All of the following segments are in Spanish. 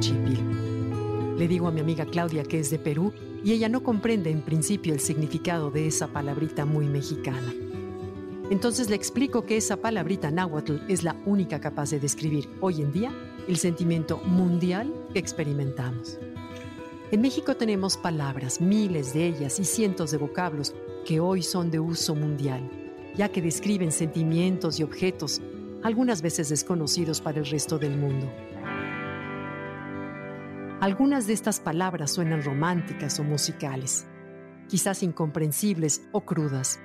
Vargas. Ando chipil. Le digo a mi amiga Claudia que es de Perú y ella no comprende en principio el significado de esa palabrita muy mexicana. Entonces le explico que esa palabrita náhuatl es la única capaz de describir hoy en día el sentimiento mundial que experimentamos. En México tenemos palabras, miles de ellas y cientos de vocablos que hoy son de uso mundial, ya que describen sentimientos y objetos, algunas veces desconocidos para el resto del mundo. Algunas de estas palabras suenan románticas o musicales, quizás incomprensibles o crudas,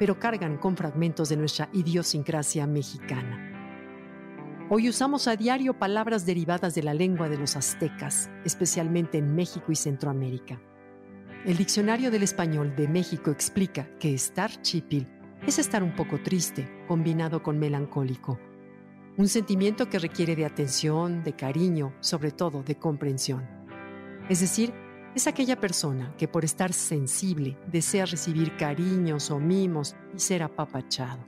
pero cargan con fragmentos de nuestra idiosincrasia mexicana. Hoy usamos a diario palabras derivadas de la lengua de los aztecas, especialmente en México y Centroamérica. El Diccionario del Español de México explica que estar chipil es estar un poco triste, combinado con melancólico, un sentimiento que requiere de atención, de cariño, sobre todo de comprensión. Es decir, es aquella persona que por estar sensible desea recibir cariños o mimos y ser apapachado.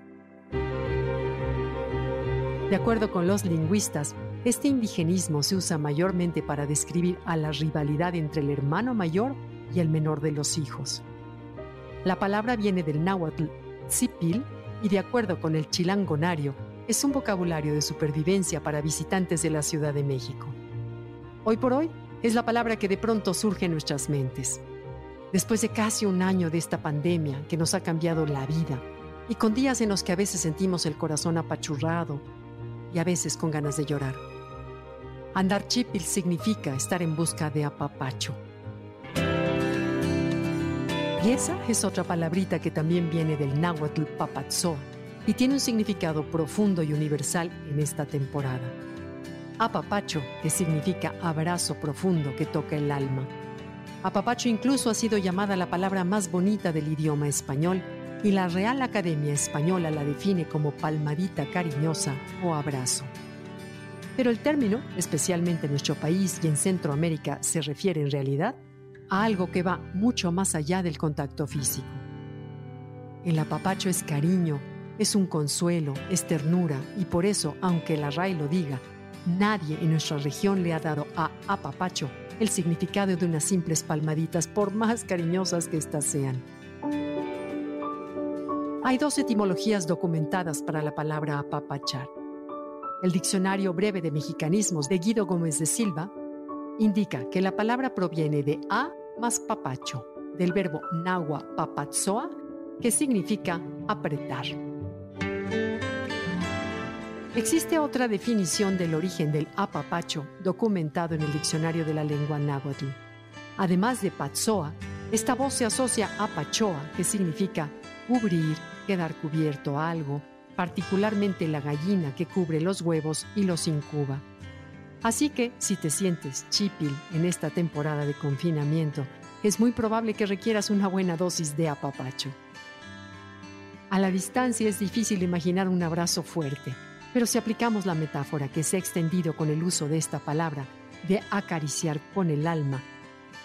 De acuerdo con los lingüistas, este indigenismo se usa mayormente para describir a la rivalidad entre el hermano mayor y el menor de los hijos. La palabra viene del náhuatl tzipil y de acuerdo con el chilangonario, es un vocabulario de supervivencia para visitantes de la Ciudad de México. Hoy por hoy es la palabra que de pronto surge en nuestras mentes. Después de casi un año de esta pandemia que nos ha cambiado la vida y con días en los que a veces sentimos el corazón apachurrado y a veces con ganas de llorar. Andar chipil significa estar en busca de apapacho. Y esa es otra palabrita que también viene del náhuatl papatzoa, y tiene un significado profundo y universal en esta temporada. Apapacho, que significa abrazo profundo que toca el alma. Apapacho incluso ha sido llamada la palabra más bonita del idioma español y la Real Academia Española la define como palmadita cariñosa o abrazo. Pero el término, especialmente en nuestro país y en Centroamérica, se refiere en realidad a algo que va mucho más allá del contacto físico. El apapacho es cariño, es un consuelo, es ternura y por eso, aunque la RAI lo diga, nadie en nuestra región le ha dado a apapacho el significado de unas simples palmaditas por más cariñosas que éstas sean. Hay dos etimologías documentadas para la palabra apapachar. El Diccionario Breve de Mexicanismos de Guido Gómez de Silva indica que la palabra proviene de a más papacho, del verbo nahua papatzoa, que significa apretar. Existe otra definición del origen del apapacho documentado en el diccionario de la lengua náhuatl. Además de patzoa, esta voz se asocia a pachoa, que significa cubrir, quedar cubierto a algo, particularmente la gallina que cubre los huevos y los incuba. Así que, si te sientes chipil en esta temporada de confinamiento, es muy probable que requieras una buena dosis de apapacho. A la distancia es difícil imaginar un abrazo fuerte, pero si aplicamos la metáfora que se ha extendido con el uso de esta palabra, de acariciar con el alma,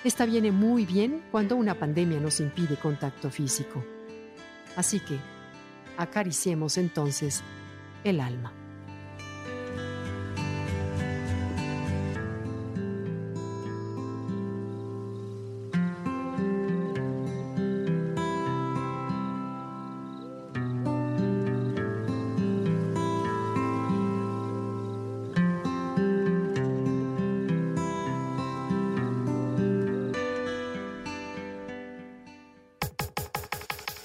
esta viene muy bien cuando una pandemia nos impide contacto físico. Así que, acariciemos entonces el alma.